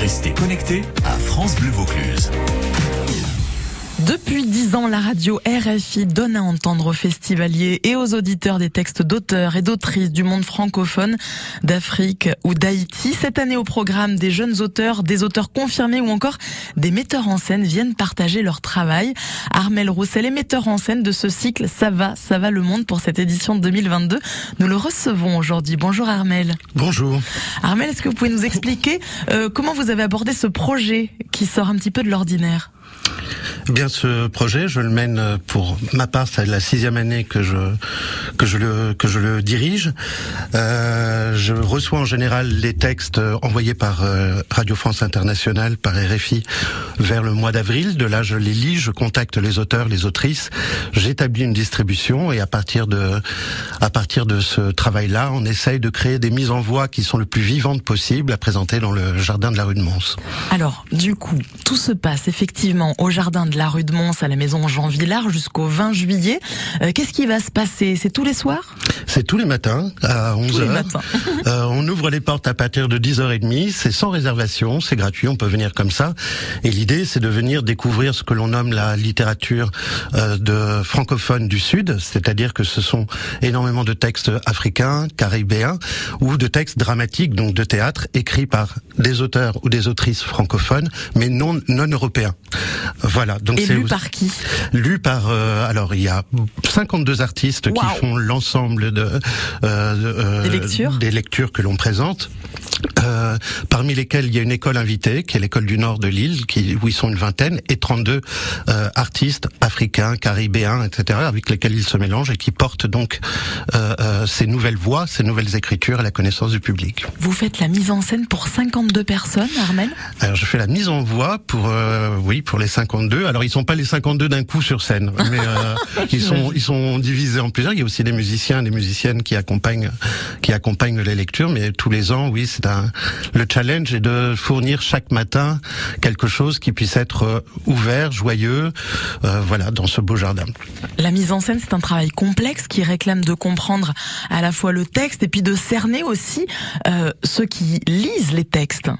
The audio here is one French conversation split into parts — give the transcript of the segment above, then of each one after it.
Restez connectés à France Bleu Vaucluse. Depuis dix ans, la radio RFI donne à entendre aux festivaliers et aux auditeurs des textes d'auteurs et d'autrices du monde francophone, d'Afrique ou d'Haïti. Cette année au programme, des jeunes auteurs, des auteurs confirmés ou encore des metteurs en scène viennent partager leur travail. Armel Roussel est metteur en scène de ce cycle Ça va, ça va le monde pour cette édition 2022. Nous le recevons aujourd'hui. Bonjour Armel. Bonjour. Armel, est-ce que vous pouvez nous expliquer euh, comment vous avez abordé ce projet qui sort un petit peu de l'ordinaire? Bien, ce projet, je le mène pour ma part, c'est la sixième année que je que je le que je le dirige. Euh, je reçois en général les textes envoyés par euh, Radio France Internationale, par RFI, vers le mois d'avril. De là, je les lis, je contacte les auteurs, les autrices, j'établis une distribution et à partir de à partir de ce travail-là, on essaye de créer des mises en voix qui sont le plus vivantes possible à présenter dans le jardin de la rue de Mons. Alors, du coup, tout se passe effectivement au jardin de la rue de Mons à la maison Jean Villard jusqu'au 20 juillet. Euh, qu'est-ce qui va se passer? C'est tous les soirs? C'est tous les matins à 11h. euh, on ouvre les portes à partir de 10h30, c'est sans réservation, c'est gratuit, on peut venir comme ça. Et l'idée c'est de venir découvrir ce que l'on nomme la littérature euh, de francophone du Sud, c'est-à-dire que ce sont énormément de textes africains, caribéens ou de textes dramatiques, donc de théâtre, écrits par des auteurs ou des autrices francophones, mais non non européens. Voilà. Donc Et lu par qui? Lu par euh, alors il y a 52 artistes qui font l'ensemble de, euh, euh, des lectures des lectures que l'on présente. Euh, parmi lesquels il y a une école invitée, qui est l'école du Nord de Lille, qui, où ils sont une vingtaine, et 32 euh, artistes africains, caribéens, etc., avec lesquels ils se mélangent et qui portent donc euh, euh, ces nouvelles voix, ces nouvelles écritures à la connaissance du public. Vous faites la mise en scène pour 52 personnes, Armel? Alors je fais la mise en voix pour, oui, pour les 52. Alors ils sont pas les 52 d'un coup sur scène, mais ils sont ils sont divisés en plusieurs. Il y a aussi des musiciens, des musiciennes qui accompagnent qui accompagnent les lectures, mais tous les ans, oui, c'est le challenge est de fournir chaque matin quelque chose qui puisse être euh, ouvert, joyeux, euh, voilà, dans ce beau jardin. La mise en scène, c'est un travail complexe qui réclame de comprendre à la fois le texte et puis de cerner aussi euh, ceux qui lisent les textes.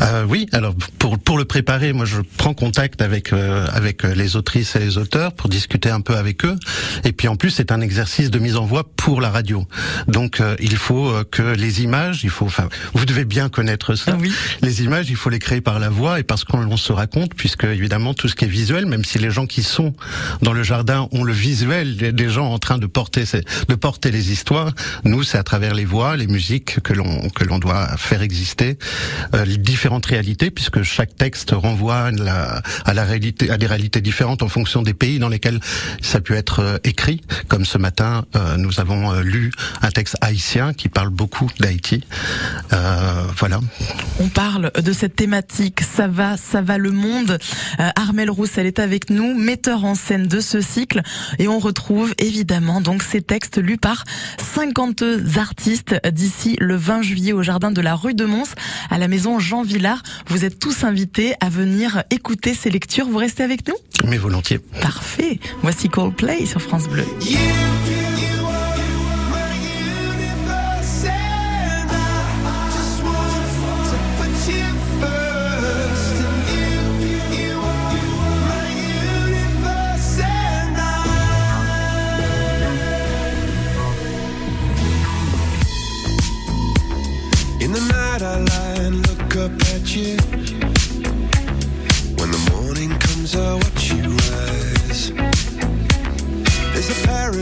Euh, oui, alors pour pour le préparer, moi je prends contact avec euh, avec les autrices et les auteurs pour discuter un peu avec eux. Et puis en plus, c'est un exercice de mise en voix pour la radio. Donc il faut que les images, il faut, enfin, vous devez bien connaître ça. Oui. Les images, il faut les créer par la voix et parce qu'on se raconte, puisque évidemment tout ce qui est visuel, même si les gens qui sont dans le jardin ont le visuel des gens en train de porter de porter les histoires, nous c'est à travers les voix, les musiques que l'on que l'on doit faire exister euh, les différentes réalités, puisque chaque texte renvoie à la, à la réalité, à des réalités différentes en fonction des pays dans lesquels ça peut être euh, écrit. Comme ce matin, euh, nous avons euh, lu un texte haïtien qui parle beaucoup d'Haïti. Euh, voilà. On parle de cette thématique, ça va, ça va le monde. Euh, Armel Roussel est avec nous, metteur en scène de ce cycle, et on retrouve évidemment donc ces textes lus par 50 artistes d'ici le 20 juillet au jardin de la rue de Mons, à la maison Jean Villard. Vous êtes tous invités à venir écouter ces lectures. Vous restez avec nous? Mais volontiers. Parfait. Voici Coldplay sur France Bleu.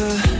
the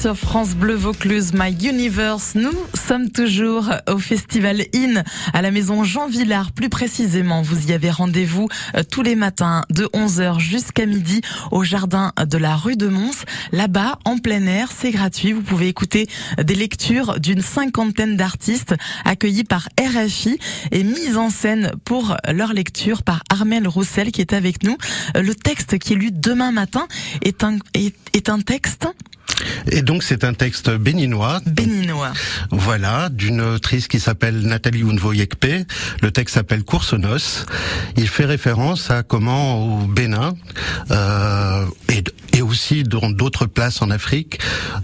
sur France Bleu Vaucluse, My Universe. Nous sommes toujours au Festival In à la maison Jean Villard. Plus précisément, vous y avez rendez-vous euh, tous les matins de 11h jusqu'à midi au jardin de la rue de Mons. Là-bas, en plein air, c'est gratuit. Vous pouvez écouter des lectures d'une cinquantaine d'artistes accueillis par RFI et mis en scène pour leur lecture par Armel Roussel qui est avec nous. Euh, Le texte qui est lu demain matin est un, est, est un texte donc c'est un texte béninois. béninois. Voilà, d'une autrice qui s'appelle Nathalie Unvoyekpe. Le texte s'appelle Course aux noces. Il fait référence à comment au Bénin euh, et, et aussi dans d'autres places en Afrique,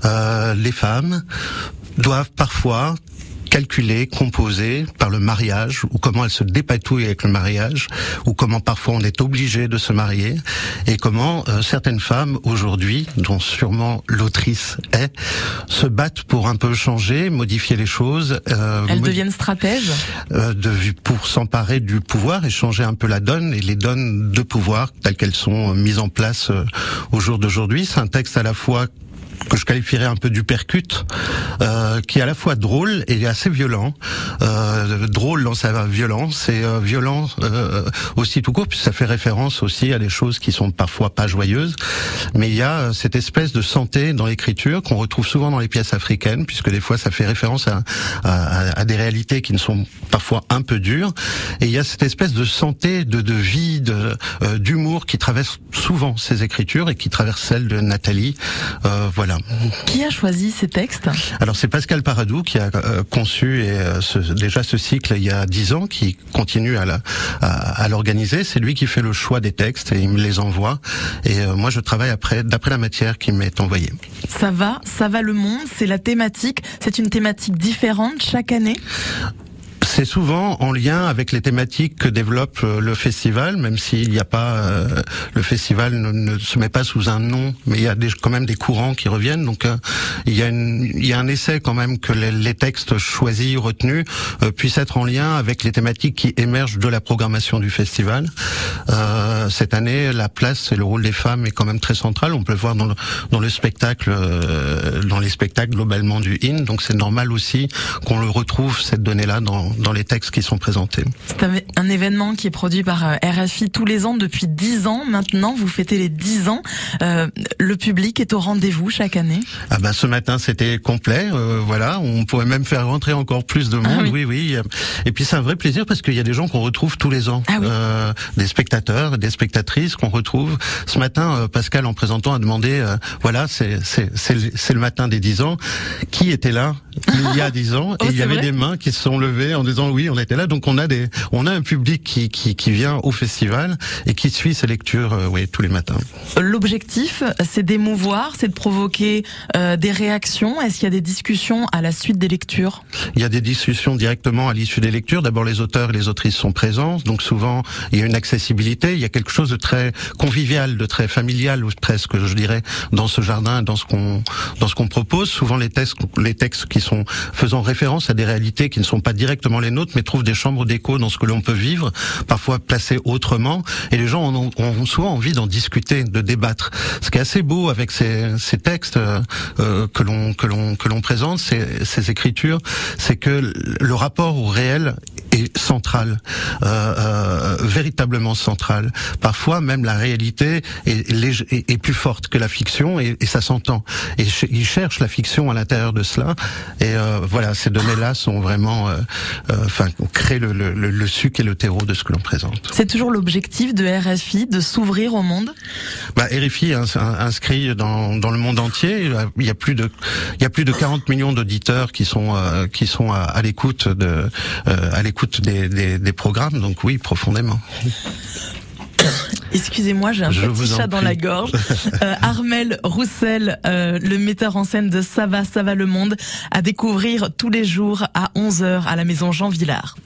euh, les femmes doivent parfois calculer, composer par le mariage, ou comment elles se dépatouillent avec le mariage, ou comment parfois on est obligé de se marier, et comment euh, certaines femmes aujourd'hui, dont sûrement l'autrice est, se battent pour un peu changer, modifier les choses, euh, Elles deviennent stratèges? euh, de, pour s'emparer du pouvoir et changer un peu la donne et les donnes de pouvoir telles qu'elles sont euh, mises en place euh, au jour d'aujourd'hui. C'est un texte à la fois que je qualifierais un peu du percute, euh, qui est à la fois drôle et assez violent. Euh, drôle dans sa violence et euh, violent euh, aussi tout court, puisque ça fait référence aussi à des choses qui sont parfois pas joyeuses. Mais il y a euh, cette espèce de santé dans l'écriture qu'on retrouve souvent dans les pièces africaines, puisque des fois ça fait référence à, à, à des réalités qui ne sont parfois un peu dures. Et il y a cette espèce de santé, de, de vie, euh, d'humour qui traverse souvent ces écritures et qui traverse celle de Nathalie. Euh, voilà. Qui a choisi ces textes Alors c'est Pascal Paradou qui a euh, conçu et, euh, ce- déjà ce cycle il y a dix ans, qui continue à, la- à, à l'organiser. C'est lui qui fait le choix des textes et il me les envoie. Et euh, moi je travaille après d'après la matière qui m'est envoyée. Ça va, ça va le monde, c'est la thématique. C'est une thématique différente chaque année? C'est souvent en lien avec les thématiques que développe euh, le festival, même s'il n'y a pas, euh, le festival ne, se met pas sous un nom, mais il y a des, quand même des courants qui reviennent. Donc euh, il y a une, il y a un essai quand même que les, les textes choisis, retenus, euh, puissent être en lien avec les thématiques qui émergent de la programmation du festival. Euh, cette année, la place et le rôle des femmes est quand même très central. On peut le voir dans le, dans le spectacle, dans les spectacles globalement du IN. Donc c'est normal aussi qu'on le retrouve cette donnée-là dans, dans les textes qui sont présentés. C'est un, un événement qui est produit par euh, RFI tous les ans depuis 10 ans. Maintenant, vous fêtez les 10 ans. Euh, le public est au rendez-vous chaque année. Ah ben ce matin c'était complet, euh, voilà. On pourrait même faire rentrer encore plus de monde. Ah oui, oui. oui. Et puis c'est un vrai plaisir parce qu'il y a des gens qu'on retrouve tous les ans, Ah oui. Euh, des spectateurs, des spectatrices qu'on retrouve. Ce matin, Pascal en présentant a demandé, voilà, c'est c'est c'est le- matin des 10 ans. Qui était là il y a 10 ans? Oh, Et il y avait des mains qui se sont levées en disant oui, on était là. Donc on a des, on a un public qui qui, qui vient au festival et qui suit ces lectures, euh, oui, tous les matins. L'objectif, c'est d'émouvoir, c'est de provoquer euh, des réactions. Est-ce qu'il y a des discussions à la suite des lectures? Il y a des discussions directement à l'issue des lectures. D'abord, les auteurs et les autrices sont présents, donc souvent il y a une accessibilité, il y a quelque chose de très convivial, de très familial ou presque, je dirais, dans ce jardin, dans ce qu'on dans ce qu'on propose. Souvent les textes, les textes qui sont faisant référence à des réalités qui ne sont pas directement les nôtres, mais trouvent des chambres d'écho dans ce que l'on peut vivre, parfois placées autrement, et les gens ont, ont souvent envie d'en discuter, de débattre. Ce qui est assez beau avec ces, textes euh, que l'on que l'on que l'on présente, ces, ces écritures, c'est que le rapport au réel est central, euh, euh, véritablement central. Parfois, même la réalité est, lég- est, est plus forte que la fiction et, et ça s'entend. Et ch- ils cherchent la fiction à l'intérieur de cela. Et euh, voilà, ces données-là sont vraiment, euh, enfin, créent le, le, le, le suc et le terreau de ce que l'on présente. C'est toujours l'objectif de RFI de s'ouvrir au monde? Bah, RFI est ins- inscrit dans, dans le monde entier. Il y a plus de il y a plus de 40 millions d'auditeurs qui sont euh, qui sont à, l'écoute de à l'écoute des, des, des programmes. Donc oui, profondément. Excusez-moi, j'ai un Je petit chat dans la gorge. Euh, Armel Roussel, euh, le metteur en scène de Ça va, ça va le monde, à découvrir tous les jours à 11h à la maison Jean Villard.